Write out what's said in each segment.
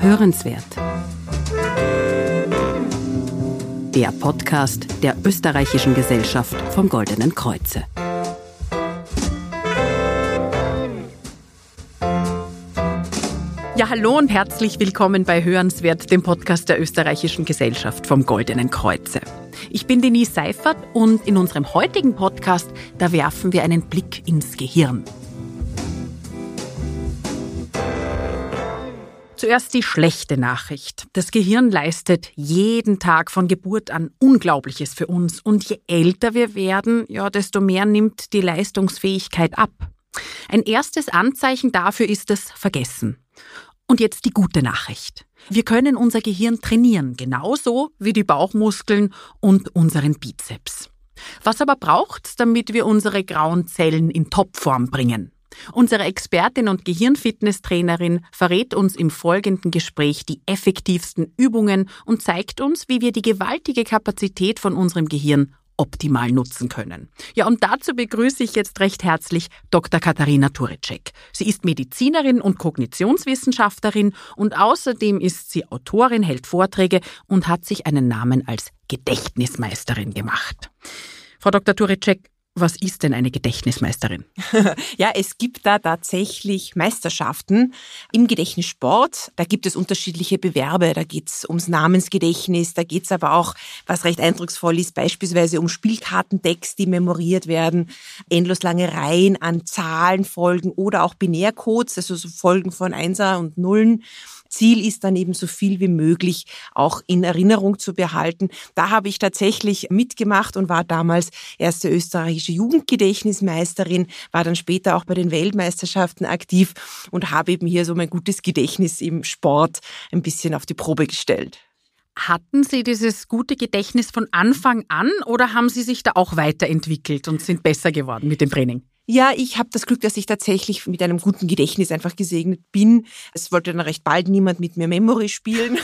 Hörenswert. Der Podcast der Österreichischen Gesellschaft vom Goldenen Kreuze. Ja, hallo und herzlich willkommen bei Hörenswert, dem Podcast der Österreichischen Gesellschaft vom Goldenen Kreuze. Ich bin Denise Seifert und in unserem heutigen Podcast, da werfen wir einen Blick ins Gehirn. Zuerst die schlechte Nachricht. Das Gehirn leistet jeden Tag von Geburt an Unglaubliches für uns. Und je älter wir werden, ja, desto mehr nimmt die Leistungsfähigkeit ab. Ein erstes Anzeichen dafür ist das Vergessen. Und jetzt die gute Nachricht. Wir können unser Gehirn trainieren, genauso wie die Bauchmuskeln und unseren Bizeps. Was aber braucht's, damit wir unsere grauen Zellen in Topform bringen? Unsere Expertin und Gehirnfitnesstrainerin verrät uns im folgenden Gespräch die effektivsten Übungen und zeigt uns, wie wir die gewaltige Kapazität von unserem Gehirn optimal nutzen können. Ja, und dazu begrüße ich jetzt recht herzlich Dr. Katharina Turicek. Sie ist Medizinerin und Kognitionswissenschaftlerin und außerdem ist sie Autorin, hält Vorträge und hat sich einen Namen als Gedächtnismeisterin gemacht. Frau Dr. Turicek, was ist denn eine Gedächtnismeisterin? ja, es gibt da tatsächlich Meisterschaften im Gedächtnissport. Da gibt es unterschiedliche Bewerbe. Da geht es ums Namensgedächtnis, da geht es aber auch, was recht eindrucksvoll ist, beispielsweise um Spielkartendecks, die memoriert werden, endlos lange Reihen an Zahlenfolgen oder auch Binärcodes, also so Folgen von Einser und Nullen. Ziel ist dann eben so viel wie möglich auch in Erinnerung zu behalten. Da habe ich tatsächlich mitgemacht und war damals erste österreichische Jugendgedächtnismeisterin, war dann später auch bei den Weltmeisterschaften aktiv und habe eben hier so mein gutes Gedächtnis im Sport ein bisschen auf die Probe gestellt. Hatten Sie dieses gute Gedächtnis von Anfang an oder haben Sie sich da auch weiterentwickelt und sind besser geworden mit dem Training? Ja, ich habe das Glück, dass ich tatsächlich mit einem guten Gedächtnis einfach gesegnet bin. Es wollte dann recht bald niemand mit mir Memory spielen.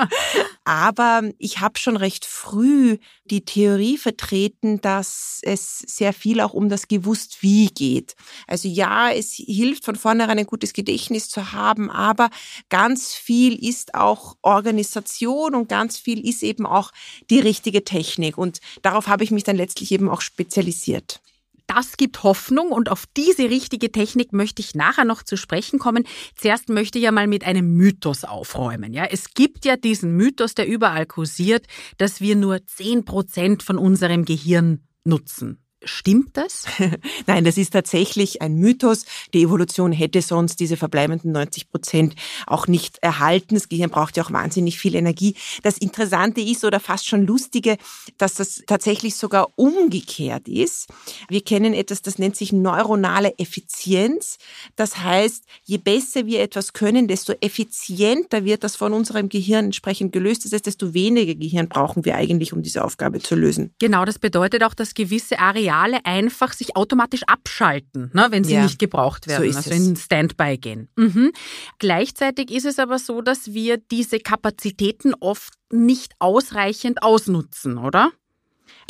Aber ich habe schon recht früh die Theorie vertreten, dass es sehr viel auch um das gewusst wie geht. Also ja, es hilft von vornherein ein gutes Gedächtnis zu haben, aber ganz viel ist auch Organisation und ganz viel ist eben auch die richtige Technik. Und darauf habe ich mich dann letztlich eben auch spezialisiert. Das gibt Hoffnung und auf diese richtige Technik möchte ich nachher noch zu sprechen kommen. Zuerst möchte ich ja mal mit einem Mythos aufräumen. Ja, es gibt ja diesen Mythos, der überall kursiert, dass wir nur zehn Prozent von unserem Gehirn nutzen. Stimmt das? Nein, das ist tatsächlich ein Mythos. Die Evolution hätte sonst diese verbleibenden 90 Prozent auch nicht erhalten. Das Gehirn braucht ja auch wahnsinnig viel Energie. Das Interessante ist oder fast schon lustige, dass das tatsächlich sogar umgekehrt ist. Wir kennen etwas, das nennt sich neuronale Effizienz. Das heißt, je besser wir etwas können, desto effizienter wird das von unserem Gehirn entsprechend gelöst. Das heißt, desto weniger Gehirn brauchen wir eigentlich, um diese Aufgabe zu lösen. Genau, das bedeutet auch, dass gewisse Areale Areale einfach sich automatisch abschalten, ne, wenn sie ja, nicht gebraucht werden, so also in Standby gehen. Mhm. Gleichzeitig ist es aber so, dass wir diese Kapazitäten oft nicht ausreichend ausnutzen, oder?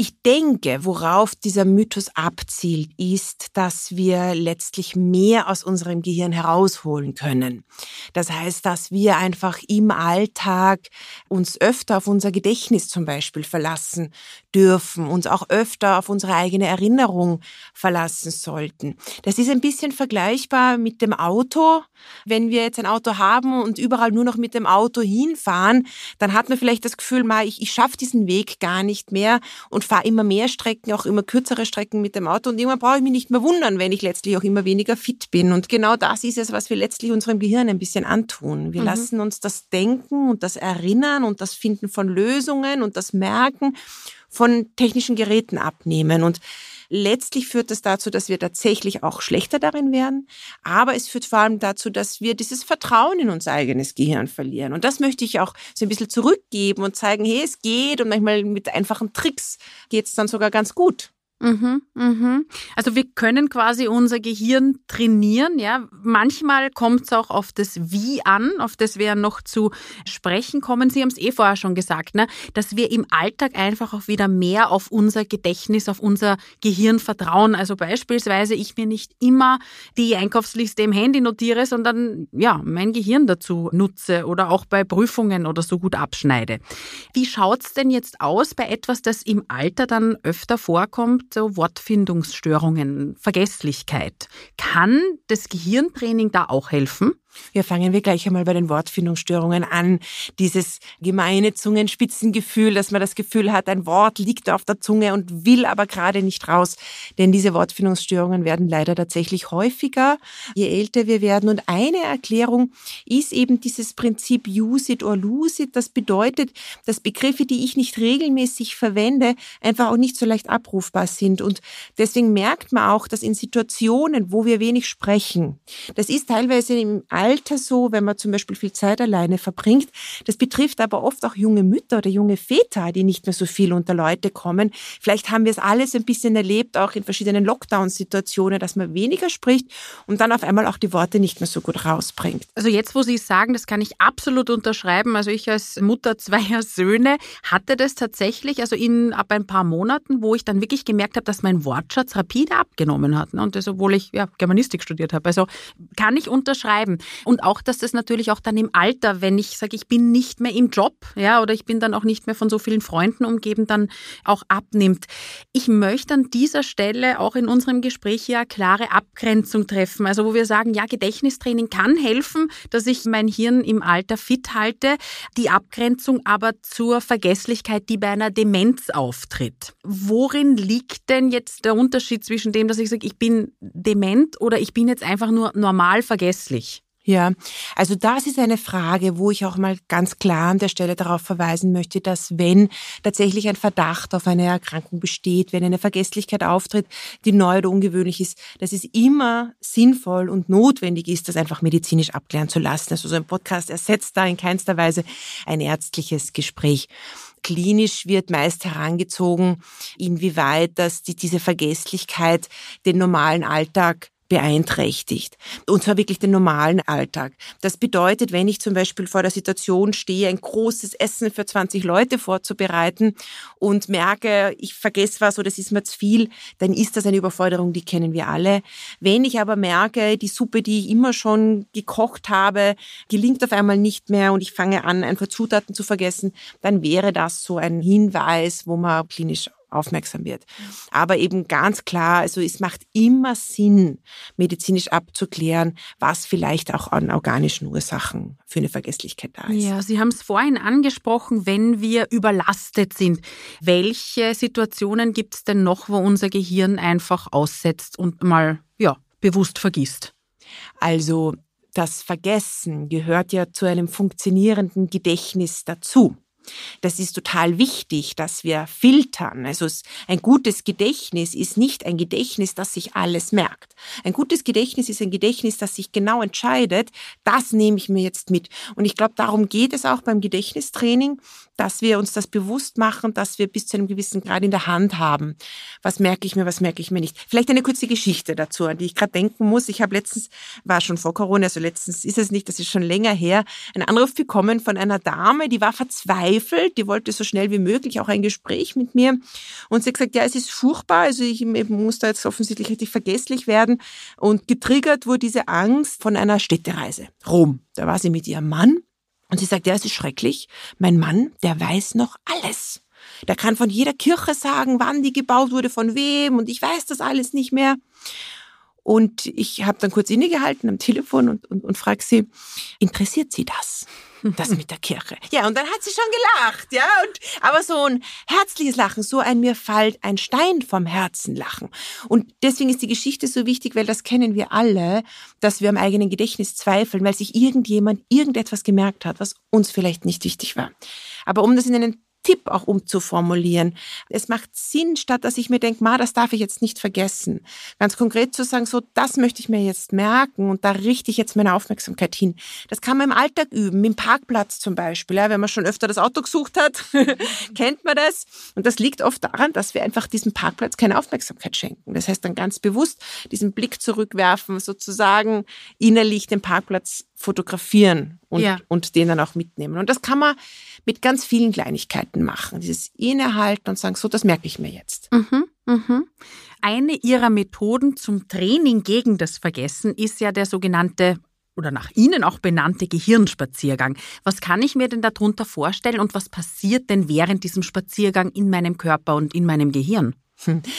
Ich denke, worauf dieser Mythos abzielt, ist, dass wir letztlich mehr aus unserem Gehirn herausholen können. Das heißt, dass wir einfach im Alltag uns öfter auf unser Gedächtnis zum Beispiel verlassen dürfen, uns auch öfter auf unsere eigene Erinnerung verlassen sollten. Das ist ein bisschen vergleichbar mit dem Auto. Wenn wir jetzt ein Auto haben und überall nur noch mit dem Auto hinfahren, dann hat man vielleicht das Gefühl, mal, ich, ich schaffe diesen Weg gar nicht mehr und fahre immer mehr Strecken, auch immer kürzere Strecken mit dem Auto und irgendwann brauche ich mich nicht mehr wundern, wenn ich letztlich auch immer weniger fit bin. Und genau das ist es, was wir letztlich unserem Gehirn ein bisschen antun. Wir mhm. lassen uns das Denken und das Erinnern und das Finden von Lösungen und das Merken von technischen Geräten abnehmen. Und Letztlich führt das dazu, dass wir tatsächlich auch schlechter darin werden, aber es führt vor allem dazu, dass wir dieses Vertrauen in unser eigenes Gehirn verlieren. Und das möchte ich auch so ein bisschen zurückgeben und zeigen, hey, es geht und manchmal mit einfachen Tricks geht es dann sogar ganz gut. Mhm, mhm. Also wir können quasi unser Gehirn trainieren, ja. Manchmal kommt es auch auf das Wie an, auf das wir noch zu sprechen kommen. Sie haben es eh vorher schon gesagt, ne? dass wir im Alltag einfach auch wieder mehr auf unser Gedächtnis, auf unser Gehirn vertrauen. Also beispielsweise ich mir nicht immer die Einkaufsliste im Handy notiere, sondern ja, mein Gehirn dazu nutze oder auch bei Prüfungen oder so gut abschneide. Wie schaut's denn jetzt aus bei etwas, das im Alter dann öfter vorkommt? So Wortfindungsstörungen, Vergesslichkeit. Kann das Gehirntraining da auch helfen? Ja, fangen wir gleich einmal bei den Wortfindungsstörungen an. Dieses gemeine Zungenspitzengefühl, dass man das Gefühl hat, ein Wort liegt auf der Zunge und will aber gerade nicht raus. Denn diese Wortfindungsstörungen werden leider tatsächlich häufiger, je älter wir werden. Und eine Erklärung ist eben dieses Prinzip use it or lose it. Das bedeutet, dass Begriffe, die ich nicht regelmäßig verwende, einfach auch nicht so leicht abrufbar sind. Und deswegen merkt man auch, dass in Situationen, wo wir wenig sprechen, das ist teilweise im Alter so, wenn man zum Beispiel viel Zeit alleine verbringt. Das betrifft aber oft auch junge Mütter oder junge Väter, die nicht mehr so viel unter Leute kommen. Vielleicht haben wir es alles ein bisschen erlebt, auch in verschiedenen Lockdown-Situationen, dass man weniger spricht und dann auf einmal auch die Worte nicht mehr so gut rausbringt. Also jetzt, wo Sie es sagen, das kann ich absolut unterschreiben. Also ich als Mutter zweier Söhne hatte das tatsächlich, also in ab ein paar Monaten, wo ich dann wirklich gemerkt habe, dass mein Wortschatz rapide abgenommen hat. Ne? Und das, obwohl ich ja, Germanistik studiert habe. Also kann ich unterschreiben. Und auch, dass das natürlich auch dann im Alter, wenn ich sage, ich bin nicht mehr im Job, ja, oder ich bin dann auch nicht mehr von so vielen Freunden umgeben, dann auch abnimmt. Ich möchte an dieser Stelle auch in unserem Gespräch ja klare Abgrenzung treffen. Also wo wir sagen, ja, Gedächtnistraining kann helfen, dass ich mein Hirn im Alter fit halte. Die Abgrenzung aber zur Vergesslichkeit, die bei einer Demenz auftritt. Worin liegt denn jetzt der Unterschied zwischen dem, dass ich sage, ich bin dement oder ich bin jetzt einfach nur normal vergesslich? Ja, also das ist eine Frage, wo ich auch mal ganz klar an der Stelle darauf verweisen möchte, dass wenn tatsächlich ein Verdacht auf eine Erkrankung besteht, wenn eine Vergesslichkeit auftritt, die neu oder ungewöhnlich ist, dass es immer sinnvoll und notwendig ist, das einfach medizinisch abklären zu lassen. Also so ein Podcast ersetzt da in keinster Weise ein ärztliches Gespräch. Klinisch wird meist herangezogen, inwieweit dass die, diese Vergesslichkeit den normalen Alltag beeinträchtigt. Und zwar wirklich den normalen Alltag. Das bedeutet, wenn ich zum Beispiel vor der Situation stehe, ein großes Essen für 20 Leute vorzubereiten und merke, ich vergesse was oder es ist mir zu viel, dann ist das eine Überforderung, die kennen wir alle. Wenn ich aber merke, die Suppe, die ich immer schon gekocht habe, gelingt auf einmal nicht mehr und ich fange an, einfach Zutaten zu vergessen, dann wäre das so ein Hinweis, wo man klinisch aufmerksam wird. Aber eben ganz klar, also es macht immer Sinn, medizinisch abzuklären, was vielleicht auch an organischen Ursachen für eine Vergesslichkeit da ist. Ja, Sie haben es vorhin angesprochen, wenn wir überlastet sind. Welche Situationen gibt es denn noch, wo unser Gehirn einfach aussetzt und mal, ja, bewusst vergisst? Also, das Vergessen gehört ja zu einem funktionierenden Gedächtnis dazu. Das ist total wichtig, dass wir filtern. Also ein gutes Gedächtnis ist nicht ein Gedächtnis, das sich alles merkt. Ein gutes Gedächtnis ist ein Gedächtnis, das sich genau entscheidet, das nehme ich mir jetzt mit. Und ich glaube, darum geht es auch beim Gedächtnistraining, dass wir uns das bewusst machen, dass wir bis zu einem gewissen Grad in der Hand haben. Was merke ich mir, was merke ich mir nicht. Vielleicht eine kurze Geschichte dazu, an die ich gerade denken muss. Ich habe letztens, war schon vor Corona, also letztens ist es nicht, das ist schon länger her, einen Anruf bekommen von einer Dame, die war verzweifelt, die wollte so schnell wie möglich auch ein Gespräch mit mir. Und sie hat gesagt, ja, es ist furchtbar, also ich muss da jetzt offensichtlich richtig vergesslich werden. Und getriggert wurde diese Angst von einer Städtereise. Rom. Da war sie mit ihrem Mann und sie sagt, ja, es ist schrecklich. Mein Mann, der weiß noch alles. Der kann von jeder Kirche sagen, wann die gebaut wurde, von wem und ich weiß das alles nicht mehr. Und ich habe dann kurz innegehalten am Telefon und, und, und frage sie, interessiert Sie das? Das mit der Kirche. Ja, und dann hat sie schon gelacht, ja. Und, aber so ein herzliches Lachen, so ein mir fällt ein Stein vom Herzen Lachen. Und deswegen ist die Geschichte so wichtig, weil das kennen wir alle, dass wir am eigenen Gedächtnis zweifeln, weil sich irgendjemand irgendetwas gemerkt hat, was uns vielleicht nicht wichtig war. Aber um das in einen Tipp auch umzuformulieren. Es macht Sinn, statt dass ich mir denke, ma, das darf ich jetzt nicht vergessen. Ganz konkret zu sagen, so, das möchte ich mir jetzt merken und da richte ich jetzt meine Aufmerksamkeit hin. Das kann man im Alltag üben, im Parkplatz zum Beispiel. Ja, wenn man schon öfter das Auto gesucht hat, kennt man das. Und das liegt oft daran, dass wir einfach diesem Parkplatz keine Aufmerksamkeit schenken. Das heißt dann ganz bewusst diesen Blick zurückwerfen, sozusagen innerlich den Parkplatz fotografieren und, ja. und den dann auch mitnehmen. Und das kann man mit ganz vielen Kleinigkeiten machen. Dieses Innehalten und sagen, so, das merke ich mir jetzt. Mhm, mhm. Eine ihrer Methoden zum Training gegen das Vergessen ist ja der sogenannte oder nach Ihnen auch benannte Gehirnspaziergang. Was kann ich mir denn darunter vorstellen und was passiert denn während diesem Spaziergang in meinem Körper und in meinem Gehirn?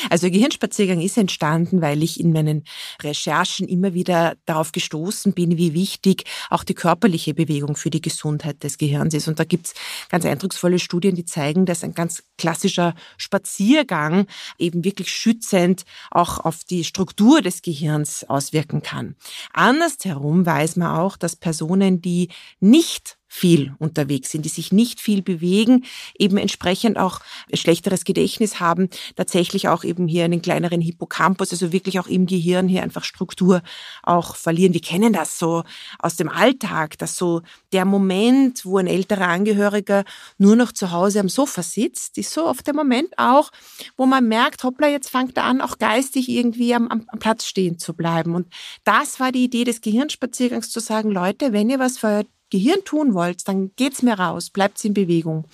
Also Gehirnspaziergang ist entstanden, weil ich in meinen Recherchen immer wieder darauf gestoßen bin, wie wichtig auch die körperliche Bewegung für die Gesundheit des Gehirns ist. Und da gibt's ganz eindrucksvolle Studien, die zeigen, dass ein ganz klassischer Spaziergang eben wirklich schützend auch auf die Struktur des Gehirns auswirken kann. Andersherum weiß man auch, dass Personen, die nicht viel unterwegs sind, die sich nicht viel bewegen, eben entsprechend auch schlechteres Gedächtnis haben, tatsächlich auch eben hier einen kleineren Hippocampus, also wirklich auch im Gehirn hier einfach Struktur auch verlieren. Wir kennen das so aus dem Alltag, dass so der Moment, wo ein älterer Angehöriger nur noch zu Hause am Sofa sitzt, ist so oft der Moment auch, wo man merkt, hoppla, jetzt fängt er an, auch geistig irgendwie am, am, Platz stehen zu bleiben. Und das war die Idee des Gehirnspaziergangs, zu sagen, Leute, wenn ihr was für Gehirn tun wollt, dann geht's mir raus, bleibt's in Bewegung.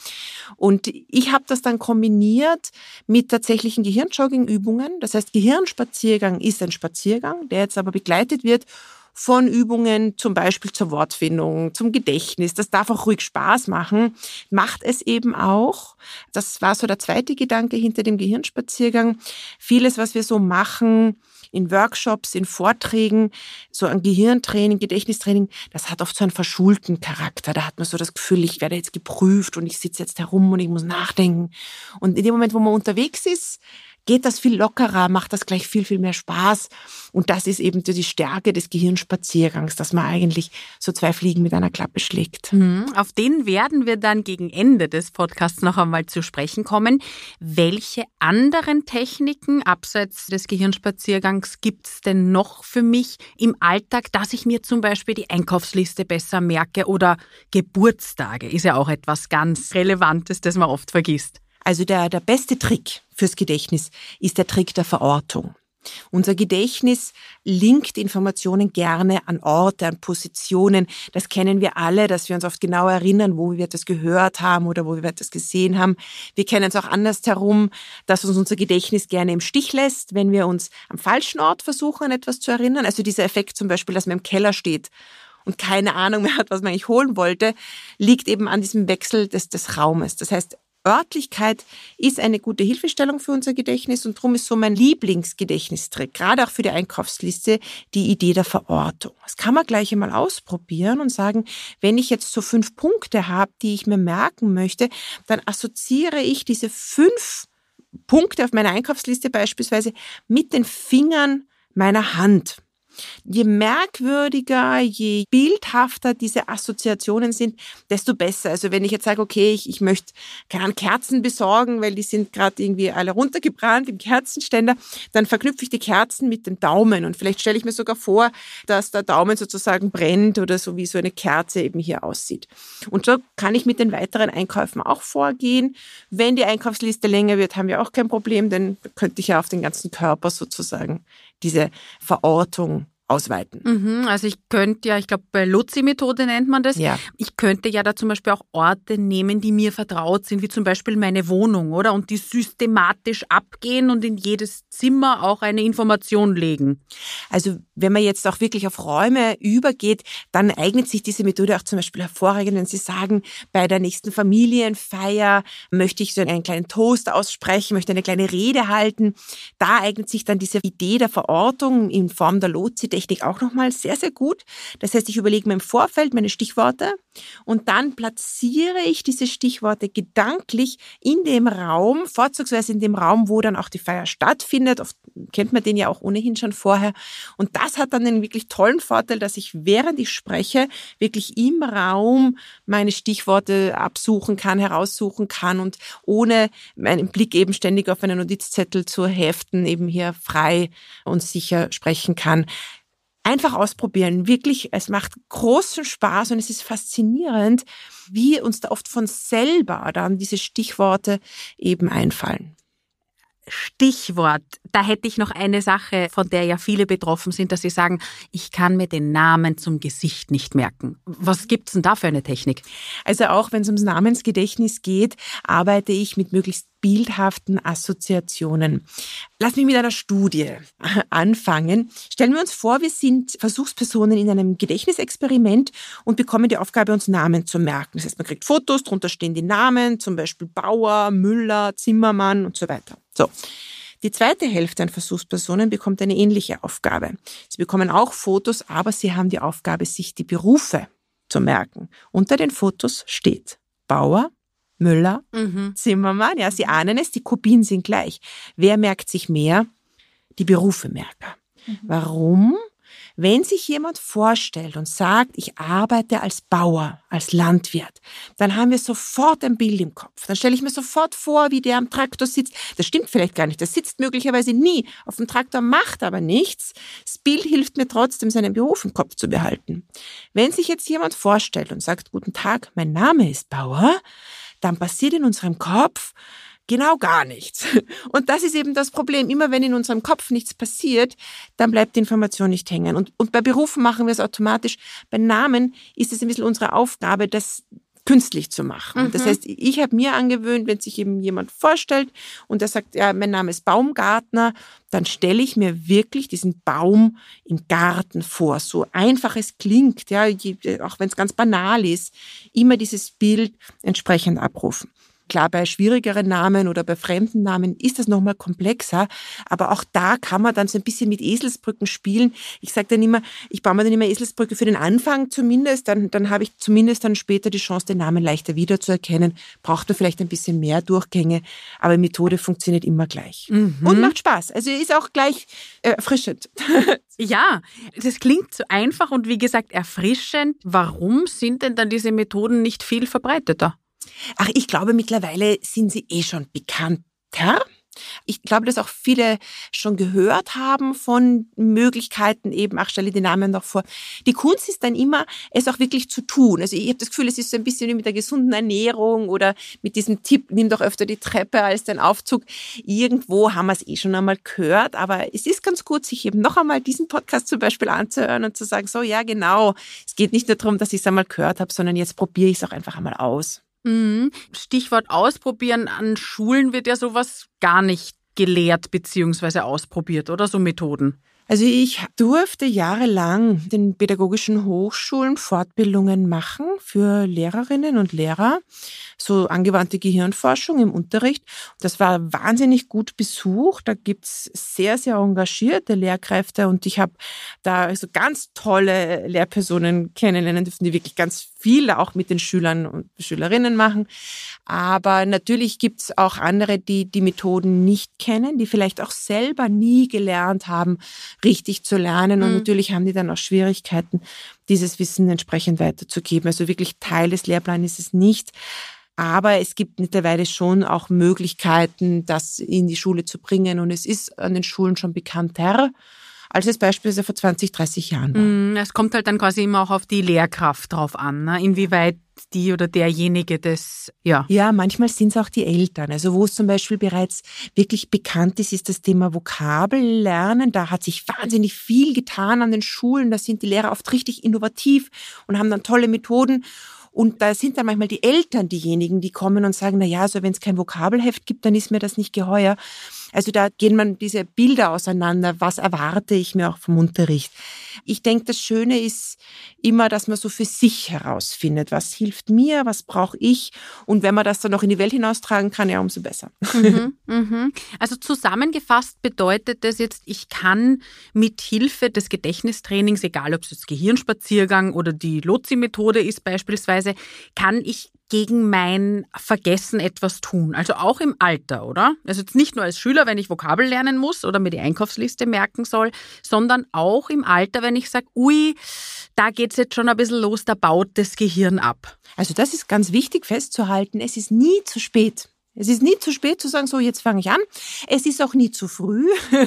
Und ich habe das dann kombiniert mit tatsächlichen Gehirnjogging-Übungen. Das heißt, Gehirnspaziergang ist ein Spaziergang, der jetzt aber begleitet wird von Übungen zum Beispiel zur Wortfindung, zum Gedächtnis. Das darf auch ruhig Spaß machen. Macht es eben auch. Das war so der zweite Gedanke hinter dem Gehirnspaziergang. Vieles, was wir so machen, in Workshops, in Vorträgen, so ein Gehirntraining, Gedächtnistraining, das hat oft so einen verschulten Charakter. Da hat man so das Gefühl, ich werde jetzt geprüft und ich sitze jetzt herum und ich muss nachdenken. Und in dem Moment, wo man unterwegs ist, geht das viel lockerer, macht das gleich viel, viel mehr Spaß. Und das ist eben die Stärke des Gehirnspaziergangs, dass man eigentlich so zwei Fliegen mit einer Klappe schlägt. Mhm. Auf den werden wir dann gegen Ende des Podcasts noch einmal zu sprechen kommen. Welche anderen Techniken abseits des Gehirnspaziergangs gibt es denn noch für mich im Alltag, dass ich mir zum Beispiel die Einkaufsliste besser merke oder Geburtstage ist ja auch etwas ganz Relevantes, das man oft vergisst. Also der, der beste Trick fürs Gedächtnis ist der Trick der Verortung. Unser Gedächtnis linkt Informationen gerne an Orte, an Positionen. Das kennen wir alle, dass wir uns oft genau erinnern, wo wir das gehört haben oder wo wir das gesehen haben. Wir kennen es auch andersherum, dass uns unser Gedächtnis gerne im Stich lässt, wenn wir uns am falschen Ort versuchen, an etwas zu erinnern. Also dieser Effekt zum Beispiel, dass man im Keller steht und keine Ahnung mehr hat, was man eigentlich holen wollte, liegt eben an diesem Wechsel des, des Raumes. Das heißt, Örtlichkeit ist eine gute Hilfestellung für unser Gedächtnis und darum ist so mein Lieblingsgedächtnistrick, gerade auch für die Einkaufsliste, die Idee der Verortung. Das kann man gleich einmal ausprobieren und sagen, wenn ich jetzt so fünf Punkte habe, die ich mir merken möchte, dann assoziiere ich diese fünf Punkte auf meiner Einkaufsliste beispielsweise mit den Fingern meiner Hand. Je merkwürdiger, je bildhafter diese Assoziationen sind, desto besser. Also wenn ich jetzt sage, okay, ich, ich möchte keine Kerzen besorgen, weil die sind gerade irgendwie alle runtergebrannt im Kerzenständer, dann verknüpfe ich die Kerzen mit dem Daumen und vielleicht stelle ich mir sogar vor, dass der Daumen sozusagen brennt oder so wie so eine Kerze eben hier aussieht. Und so kann ich mit den weiteren Einkäufen auch vorgehen. Wenn die Einkaufsliste länger wird, haben wir auch kein Problem, denn könnte ich ja auf den ganzen Körper sozusagen diese Verortung ausweiten. Mhm, also ich könnte ja, ich glaube, bei Lotsi-Methode nennt man das. Ja. Ich könnte ja da zum Beispiel auch Orte nehmen, die mir vertraut sind, wie zum Beispiel meine Wohnung, oder? Und die systematisch abgehen und in jedes Zimmer auch eine Information legen. Also wenn man jetzt auch wirklich auf Räume übergeht, dann eignet sich diese Methode auch zum Beispiel hervorragend, wenn Sie sagen, bei der nächsten Familienfeier möchte ich so einen kleinen Toast aussprechen, möchte eine kleine Rede halten. Da eignet sich dann diese Idee der Verortung in Form der Lotsi Technik auch nochmal sehr, sehr gut. Das heißt, ich überlege mir im Vorfeld meine Stichworte und dann platziere ich diese Stichworte gedanklich in dem Raum, vorzugsweise in dem Raum, wo dann auch die Feier stattfindet. Oft kennt man den ja auch ohnehin schon vorher. Und das hat dann den wirklich tollen Vorteil, dass ich während ich spreche wirklich im Raum meine Stichworte absuchen kann, heraussuchen kann und ohne meinen Blick eben ständig auf einen Notizzettel zu heften, eben hier frei und sicher sprechen kann. Einfach ausprobieren, wirklich, es macht großen Spaß und es ist faszinierend, wie uns da oft von selber dann diese Stichworte eben einfallen. Stichwort, da hätte ich noch eine Sache, von der ja viele betroffen sind, dass sie sagen, ich kann mir den Namen zum Gesicht nicht merken. Was gibt's denn da für eine Technik? Also auch wenn es ums Namensgedächtnis geht, arbeite ich mit möglichst bildhaften Assoziationen. Lass mich mit einer Studie anfangen. Stellen wir uns vor, wir sind Versuchspersonen in einem Gedächtnisexperiment und bekommen die Aufgabe, uns Namen zu merken. Das heißt, man kriegt Fotos, darunter stehen die Namen, zum Beispiel Bauer, Müller, Zimmermann und so weiter. So. Die zweite Hälfte an Versuchspersonen bekommt eine ähnliche Aufgabe. Sie bekommen auch Fotos, aber sie haben die Aufgabe, sich die Berufe zu merken. Unter den Fotos steht Bauer, Müller, mhm. Zimmermann. Ja, Sie ahnen es, die Kopien sind gleich. Wer merkt sich mehr? Die Berufemerker. Mhm. Warum? Wenn sich jemand vorstellt und sagt, ich arbeite als Bauer, als Landwirt, dann haben wir sofort ein Bild im Kopf. Dann stelle ich mir sofort vor, wie der am Traktor sitzt. Das stimmt vielleicht gar nicht. Das sitzt möglicherweise nie auf dem Traktor, macht aber nichts. Das Bild hilft mir trotzdem, seinen Beruf im Kopf zu behalten. Wenn sich jetzt jemand vorstellt und sagt, guten Tag, mein Name ist Bauer, dann passiert in unserem Kopf genau gar nichts. Und das ist eben das Problem. Immer wenn in unserem Kopf nichts passiert, dann bleibt die Information nicht hängen. Und, und bei Berufen machen wir es automatisch. Bei Namen ist es ein bisschen unsere Aufgabe, das künstlich zu machen. Mhm. Das heißt, ich habe mir angewöhnt, wenn sich eben jemand vorstellt und der sagt, ja, mein Name ist Baumgartner, dann stelle ich mir wirklich diesen Baum im Garten vor. So einfach es klingt, ja, auch wenn es ganz banal ist, immer dieses Bild entsprechend abrufen. Klar, bei schwierigeren Namen oder bei fremden Namen ist das nochmal komplexer, aber auch da kann man dann so ein bisschen mit Eselsbrücken spielen. Ich sage dann immer, ich baue mir dann immer Eselsbrücke für den Anfang zumindest, dann, dann habe ich zumindest dann später die Chance, den Namen leichter wiederzuerkennen. Braucht man vielleicht ein bisschen mehr Durchgänge, aber die Methode funktioniert immer gleich. Mhm. Und macht Spaß. Also ist auch gleich äh, erfrischend. Ja, das klingt so einfach und wie gesagt erfrischend. Warum sind denn dann diese Methoden nicht viel verbreiteter? Ach, ich glaube, mittlerweile sind sie eh schon bekannter. Ich glaube, dass auch viele schon gehört haben von Möglichkeiten eben, ach, stelle die Namen noch vor. Die Kunst ist dann immer, es auch wirklich zu tun. Also ich habe das Gefühl, es ist so ein bisschen wie mit der gesunden Ernährung oder mit diesem Tipp, nimm doch öfter die Treppe als den Aufzug. Irgendwo haben wir es eh schon einmal gehört, aber es ist ganz gut, sich eben noch einmal diesen Podcast zum Beispiel anzuhören und zu sagen, so ja, genau, es geht nicht nur darum, dass ich es einmal gehört habe, sondern jetzt probiere ich es auch einfach einmal aus. Mhm. Stichwort ausprobieren. An Schulen wird ja sowas gar nicht gelehrt bzw. ausprobiert, oder so Methoden? Also ich durfte jahrelang den pädagogischen Hochschulen Fortbildungen machen für Lehrerinnen und Lehrer, so angewandte Gehirnforschung im Unterricht. Das war wahnsinnig gut besucht. Da gibt's sehr, sehr engagierte Lehrkräfte und ich habe da also ganz tolle Lehrpersonen kennenlernen dürfen, die wirklich ganz viel auch mit den Schülern und Schülerinnen machen. Aber natürlich gibt's auch andere, die die Methoden nicht kennen, die vielleicht auch selber nie gelernt haben, richtig zu lernen. Und mhm. natürlich haben die dann auch Schwierigkeiten, dieses Wissen entsprechend weiterzugeben. Also wirklich Teil des Lehrplans ist es nicht. Aber es gibt mittlerweile schon auch Möglichkeiten, das in die Schule zu bringen. Und es ist an den Schulen schon bekannter als es beispielsweise vor 20, 30 Jahren war. Mhm, es kommt halt dann quasi immer auch auf die Lehrkraft drauf an, ne? inwieweit die oder derjenige das, ja. Ja, manchmal sind es auch die Eltern. Also wo es zum Beispiel bereits wirklich bekannt ist, ist das Thema Vokabellernen. Da hat sich wahnsinnig viel getan an den Schulen. Da sind die Lehrer oft richtig innovativ und haben dann tolle Methoden. Und da sind dann manchmal die Eltern diejenigen, die kommen und sagen, na ja, also wenn es kein Vokabelheft gibt, dann ist mir das nicht geheuer. Also da gehen man diese Bilder auseinander. Was erwarte ich mir auch vom Unterricht? Ich denke, das Schöne ist immer, dass man so für sich herausfindet, was hilft mir, was brauche ich. Und wenn man das dann noch in die Welt hinaustragen kann, ja, umso besser. Mhm, mhm. Also zusammengefasst bedeutet das jetzt, ich kann mit Hilfe des Gedächtnistrainings, egal ob es jetzt Gehirnspaziergang oder die Lotzi-Methode ist beispielsweise, kann ich gegen mein Vergessen etwas tun. Also auch im Alter, oder? Also jetzt nicht nur als Schüler, wenn ich Vokabel lernen muss oder mir die Einkaufsliste merken soll, sondern auch im Alter, wenn ich sage, ui, da geht's jetzt schon ein bisschen los, da baut das Gehirn ab. Also das ist ganz wichtig festzuhalten. Es ist nie zu spät. Es ist nie zu spät zu sagen, so jetzt fange ich an. Es ist auch nie zu früh.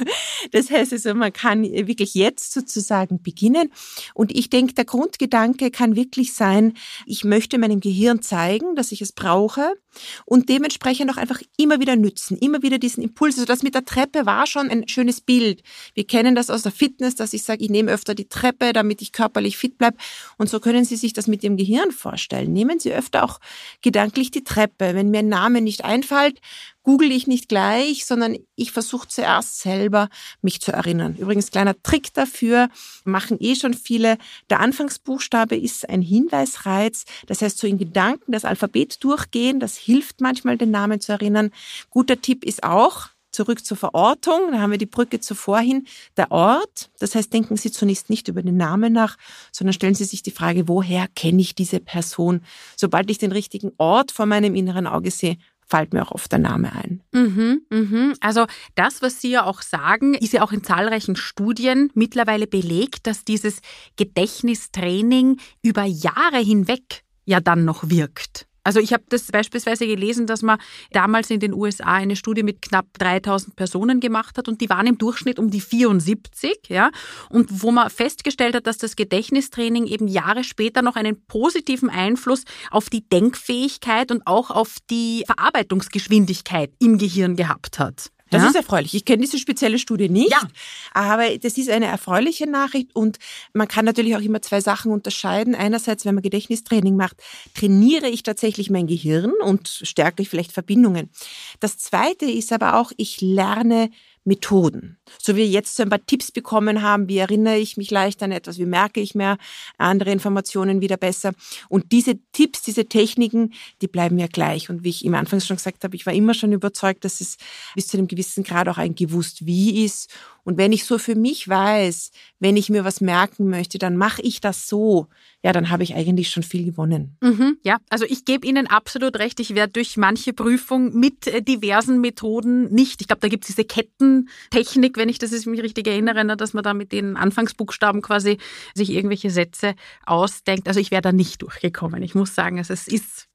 Das heißt also, man kann wirklich jetzt sozusagen beginnen. Und ich denke, der Grundgedanke kann wirklich sein, ich möchte meinem Gehirn zeigen, dass ich es brauche und dementsprechend auch einfach immer wieder nützen, immer wieder diesen Impuls. Also das mit der Treppe war schon ein schönes Bild. Wir kennen das aus der Fitness, dass ich sage, ich nehme öfter die Treppe, damit ich körperlich fit bleibe. Und so können Sie sich das mit dem Gehirn vorstellen. Nehmen Sie öfter auch gedanklich die Treppe. Wenn mir ein Name nicht einfällt, google ich nicht gleich, sondern ich versuche zuerst selber mich zu erinnern. Übrigens kleiner Trick dafür, machen eh schon viele. Der Anfangsbuchstabe ist ein Hinweisreiz. Das heißt, so in Gedanken das Alphabet durchgehen, das hilft manchmal, den Namen zu erinnern. Guter Tipp ist auch, zurück zur Verortung, da haben wir die Brücke zuvor hin, der Ort. Das heißt, denken Sie zunächst nicht über den Namen nach, sondern stellen Sie sich die Frage, woher kenne ich diese Person? Sobald ich den richtigen Ort vor meinem inneren Auge sehe, fällt mir auch oft der Name ein. Mhm, mhm. Also das, was Sie ja auch sagen, ist ja auch in zahlreichen Studien mittlerweile belegt, dass dieses Gedächtnistraining über Jahre hinweg ja dann noch wirkt. Also ich habe das beispielsweise gelesen, dass man damals in den USA eine Studie mit knapp 3000 Personen gemacht hat und die waren im Durchschnitt um die 74, ja, und wo man festgestellt hat, dass das Gedächtnistraining eben Jahre später noch einen positiven Einfluss auf die Denkfähigkeit und auch auf die Verarbeitungsgeschwindigkeit im Gehirn gehabt hat. Das ja? ist erfreulich. Ich kenne diese spezielle Studie nicht, Ja. aber das ist eine erfreuliche Nachricht und man kann natürlich auch immer zwei Sachen unterscheiden. Einerseits, wenn man Gedächtnistraining macht, trainiere ich tatsächlich mein Gehirn und stärke ich vielleicht Verbindungen. Das zweite ist aber auch, ich lerne Methoden. So wie wir jetzt so ein paar Tipps bekommen haben, wie erinnere ich mich leicht an etwas, wie merke ich mehr andere Informationen wieder besser. Und diese Tipps, diese Techniken, die bleiben ja gleich. Und wie ich im Anfangs schon gesagt habe, ich war immer schon überzeugt, dass es bis zu einem gewissen Grad auch ein gewusst wie ist. Und wenn ich so für mich weiß, wenn ich mir was merken möchte, dann mache ich das so. Ja, dann habe ich eigentlich schon viel gewonnen. Mhm, ja, also ich gebe Ihnen absolut recht. Ich werde durch manche Prüfung mit äh, diversen Methoden nicht. Ich glaube, da gibt es diese Kettentechnik, wenn ich das jetzt mich richtig erinnere, ne, dass man da mit den Anfangsbuchstaben quasi sich irgendwelche Sätze ausdenkt. Also ich wäre da nicht durchgekommen. Ich muss sagen, also es ist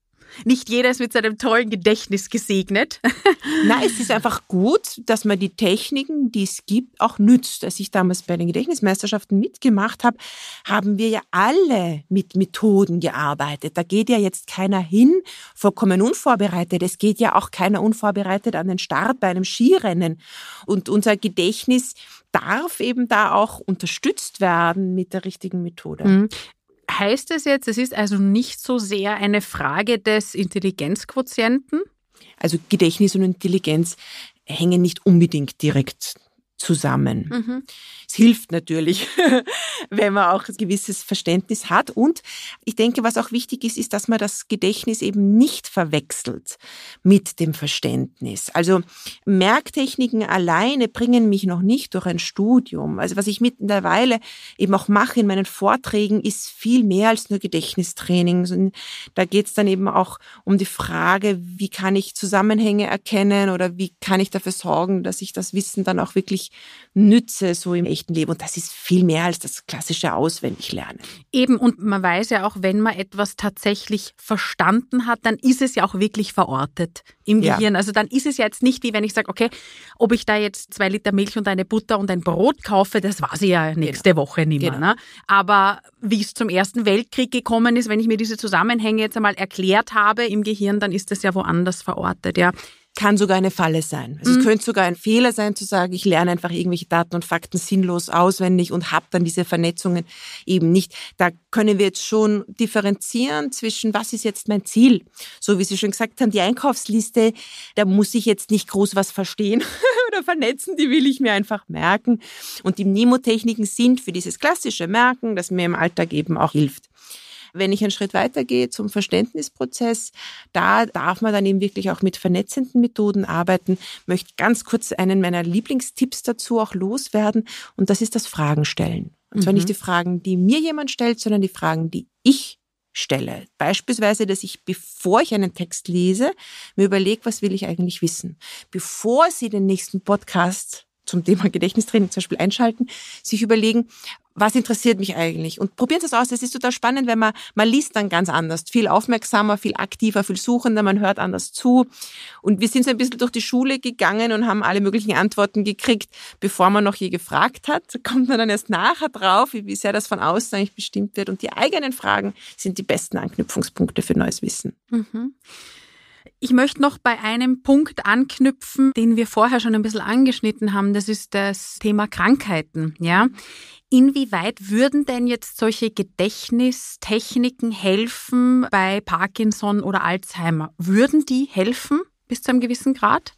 nicht jeder ist mit seinem tollen Gedächtnis gesegnet. Nein, es ist einfach gut, dass man die Techniken, die es gibt, auch nützt. Als ich damals bei den Gedächtnismeisterschaften mitgemacht habe, haben wir ja alle mit Methoden gearbeitet. Da geht ja jetzt keiner hin, vollkommen unvorbereitet. Es geht ja auch keiner unvorbereitet an den Start bei einem Skirennen. Und unser Gedächtnis darf eben da auch unterstützt werden mit der richtigen Methode. Heißt es jetzt, es ist also nicht so sehr eine Frage des Intelligenzquotienten? Also Gedächtnis und Intelligenz hängen nicht unbedingt direkt zusammen. Mhm. Es hilft natürlich, wenn man auch ein gewisses Verständnis hat. Und ich denke, was auch wichtig ist, ist, dass man das Gedächtnis eben nicht verwechselt mit dem Verständnis. Also Merktechniken alleine bringen mich noch nicht durch ein Studium. Also was ich mittlerweile eben auch mache in meinen Vorträgen, ist viel mehr als nur Gedächtnistraining. Da geht es dann eben auch um die Frage, wie kann ich Zusammenhänge erkennen oder wie kann ich dafür sorgen, dass ich das Wissen dann auch wirklich nütze, so im echten Leben. Und das ist viel mehr als das klassische Auswendiglernen. Eben, und man weiß ja auch, wenn man etwas tatsächlich verstanden hat, dann ist es ja auch wirklich verortet im Ja. Gehirn. Also dann ist es ja jetzt nicht wie wenn ich sage, okay, ob ich da jetzt zwei Liter Milch und eine Butter und ein Brot kaufe, das weiß ich ja nächste Woche nicht mehr. Genau. Ne? Aber wie es zum Ersten Weltkrieg gekommen ist, wenn ich mir diese Zusammenhänge jetzt einmal erklärt habe im Gehirn, dann ist das ja woanders verortet. Ja. Kann sogar eine Falle sein. Also mhm. es könnte sogar ein Fehler sein zu sagen, ich lerne einfach irgendwelche Daten und Fakten sinnlos auswendig und habe dann diese Vernetzungen eben nicht. Da können wir jetzt schon differenzieren zwischen, was ist jetzt mein Ziel? So wie Sie schon gesagt haben, die Einkaufsliste, da muss ich jetzt nicht groß was verstehen oder vernetzen, die will ich mir einfach merken. Und die Mnemotechniken sind für dieses klassische Merken, das mir im Alltag eben auch hilft. Wenn ich einen Schritt weitergehe zum Verständnisprozess, da darf man dann eben wirklich auch mit vernetzenden Methoden arbeiten. Ich möchte ganz kurz einen meiner Lieblingstipps dazu auch loswerden und das ist das Fragen stellen. Und zwar mhm. nicht die Fragen, die mir jemand stellt, sondern die Fragen, die ich stelle. Beispielsweise, dass ich, bevor ich einen Text lese, mir überlege, was will ich eigentlich wissen. Bevor Sie den nächsten Podcast zum Thema Gedächtnistraining zum Beispiel einschalten, sich überlegen, was interessiert mich eigentlich? Und probieren Sie es aus. Es ist total spannend, wenn man, man liest dann ganz anders. Viel aufmerksamer, viel aktiver, viel suchender, man hört anders zu. Und wir sind so ein bisschen durch die Schule gegangen und haben alle möglichen Antworten gekriegt, bevor man noch je gefragt hat. Kommt man dann erst nachher drauf, wie sehr das von außen eigentlich bestimmt wird. Und die eigenen Fragen sind die besten Anknüpfungspunkte für neues Wissen. Mhm. Ich möchte noch bei einem Punkt anknüpfen, den wir vorher schon ein bisschen angeschnitten haben. Das ist das Thema Krankheiten. Ja, Inwieweit würden denn jetzt solche Gedächtnistechniken helfen bei Parkinson oder Alzheimer? Würden die helfen bis zu einem gewissen Grad?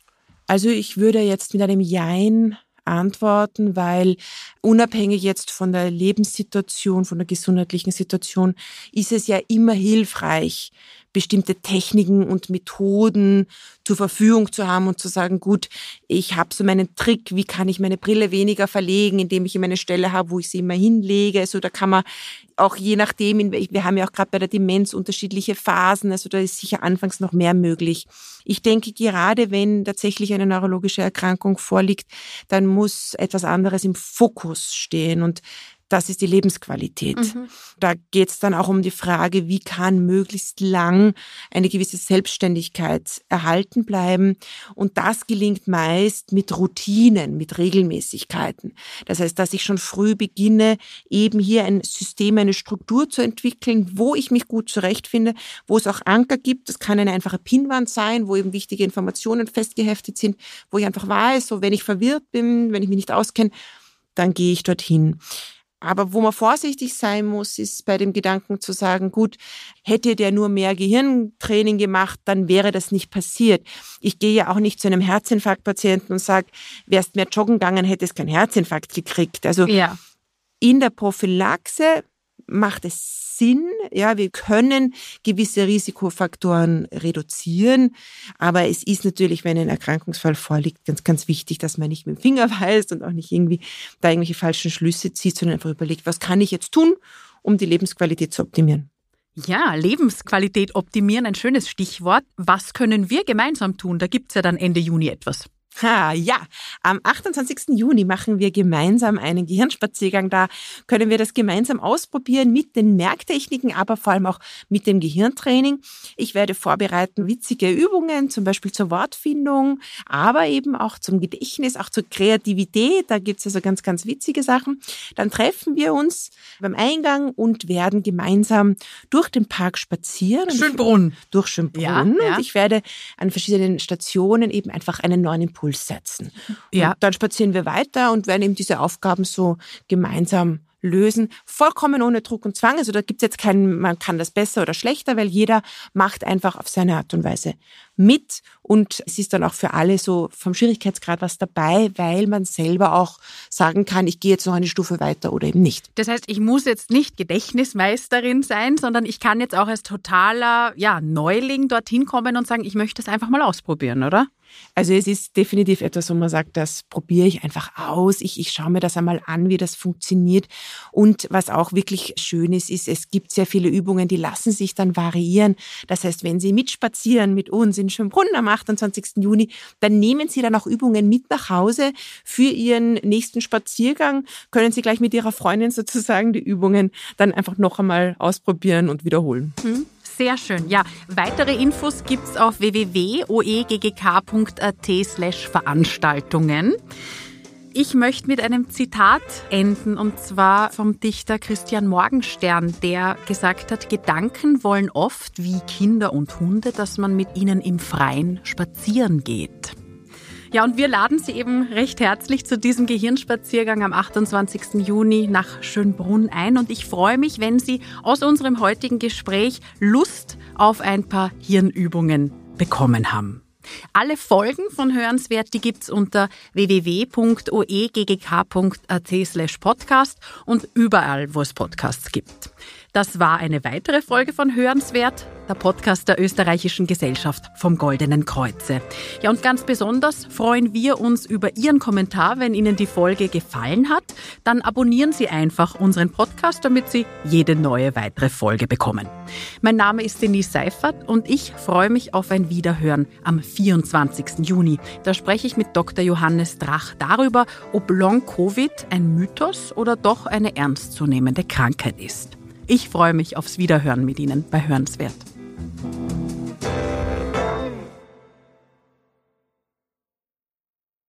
Also ich würde jetzt mit einem Jein antworten, weil unabhängig jetzt von der Lebenssituation, von der gesundheitlichen Situation, ist es ja immer hilfreich, bestimmte Techniken und Methoden zur Verfügung zu haben und zu sagen, gut, ich habe so meinen Trick, wie kann ich meine Brille weniger verlegen, indem ich immer eine Stelle habe, wo ich sie immer hinlege. Also da kann man auch je nachdem, wir haben ja auch gerade bei der Demenz unterschiedliche Phasen, also da ist sicher anfangs noch mehr möglich. Ich denke, gerade wenn tatsächlich eine neurologische Erkrankung vorliegt, dann muss etwas anderes im Fokus stehen und das ist die Lebensqualität. Mhm. Da geht es dann auch um die Frage, wie kann möglichst lang eine gewisse Selbstständigkeit erhalten bleiben. Und das gelingt meist mit Routinen, mit Regelmäßigkeiten. Das heißt, dass ich schon früh beginne, eben hier ein System, eine Struktur zu entwickeln, wo ich mich gut zurechtfinde, wo es auch Anker gibt. Das kann eine einfache Pinwand sein, wo eben wichtige Informationen festgeheftet sind, wo ich einfach weiß, so wenn ich verwirrt bin, wenn ich mich nicht auskenne, dann gehe ich dorthin. Aber wo man vorsichtig sein muss, ist bei dem Gedanken zu sagen, gut, hätte der nur mehr Gehirntraining gemacht, dann wäre das nicht passiert. Ich gehe ja auch nicht zu einem Herzinfarktpatienten und sage, wärst mehr joggen gegangen, hättest keinen Herzinfarkt gekriegt. Also ja. in der Prophylaxe macht es Sinn. Ja, wir können gewisse Risikofaktoren reduzieren. Aber es ist natürlich, wenn ein Erkrankungsfall vorliegt, ganz, ganz wichtig, dass man nicht mit dem Finger weist und auch nicht irgendwie da irgendwelche falschen Schlüsse zieht, sondern einfach überlegt, was kann ich jetzt tun, um die Lebensqualität zu optimieren. Ja, Lebensqualität optimieren, ein schönes Stichwort. Was können wir gemeinsam tun? Da gibt es ja dann Ende Juni etwas. Ha, ja, am 28. Juni machen wir gemeinsam einen Gehirnspaziergang. Da können wir das gemeinsam ausprobieren mit den Merktechniken, aber vor allem auch mit dem Gehirntraining. Ich werde vorbereiten witzige Übungen, zum Beispiel zur Wortfindung, aber eben auch zum Gedächtnis, auch zur Kreativität. Da gibt's also ganz, ganz witzige Sachen. Dann treffen wir uns beim Eingang und werden gemeinsam durch den Park spazieren. Schönbrunn. Durch Schönbrunn. Ja, ja. Und ich werde an verschiedenen Stationen eben einfach einen neuen Impuls Impuls setzen. Ja. Und dann spazieren wir weiter und werden eben diese Aufgaben so gemeinsam lösen, vollkommen ohne Druck und Zwang. Also da gibt es jetzt keinen, man kann das besser oder schlechter, weil jeder macht einfach auf seine Art und Weise mit und es ist dann auch für alle so vom Schwierigkeitsgrad was dabei, weil man selber auch sagen kann, ich gehe jetzt noch eine Stufe weiter oder eben nicht. Das heißt, ich muss jetzt nicht Gedächtnismeisterin sein, sondern ich kann jetzt auch als totaler ja, Neuling dorthin kommen und sagen, ich möchte es einfach mal ausprobieren, oder? Also es ist definitiv etwas, wo man sagt, das probiere ich einfach aus. Ich, ich schaue mir das einmal an, wie das funktioniert. Und was auch wirklich schön ist, ist, es gibt sehr viele Übungen, die lassen sich dann variieren. Das heißt, wenn Sie mitspazieren mit uns in Schönbrunn am 28. Juni, dann nehmen Sie dann auch Übungen mit nach Hause für Ihren nächsten Spaziergang. Können Sie gleich mit Ihrer Freundin sozusagen die Übungen dann einfach noch einmal ausprobieren und wiederholen. Mhm. Sehr schön. Ja, weitere Infos gibt's auf www.oeggk.at slash Veranstaltungen. Ich möchte mit einem Zitat enden und zwar vom Dichter Christian Morgenstern, der gesagt hat, Gedanken wollen oft wie Kinder und Hunde, dass man mit ihnen im Freien spazieren geht. Ja, und wir laden Sie eben recht herzlich zu diesem Gehirnspaziergang am 28. Juni nach Schönbrunn ein. Und ich freue mich, wenn Sie aus unserem heutigen Gespräch Lust auf ein paar Hirnübungen bekommen haben. Alle Folgen von Hörenswert, die gibt's unter www.oeggk.at slash podcast und überall, wo es Podcasts gibt. Das war eine weitere Folge von Hörenswert, der Podcast der österreichischen Gesellschaft vom Goldenen Kreuze. Ja, und ganz besonders freuen wir uns über Ihren Kommentar, wenn Ihnen die Folge gefallen hat. Dann abonnieren Sie einfach unseren Podcast, damit Sie jede neue weitere Folge bekommen. Mein Name ist Denise Seifert und ich freue mich auf ein Wiederhören am 24. Juni. Da spreche ich mit Dr. Johannes Drach darüber, ob Long-Covid ein Mythos oder doch eine ernstzunehmende Krankheit ist. Ich freue mich aufs Wiederhören mit Ihnen bei Hörenswert.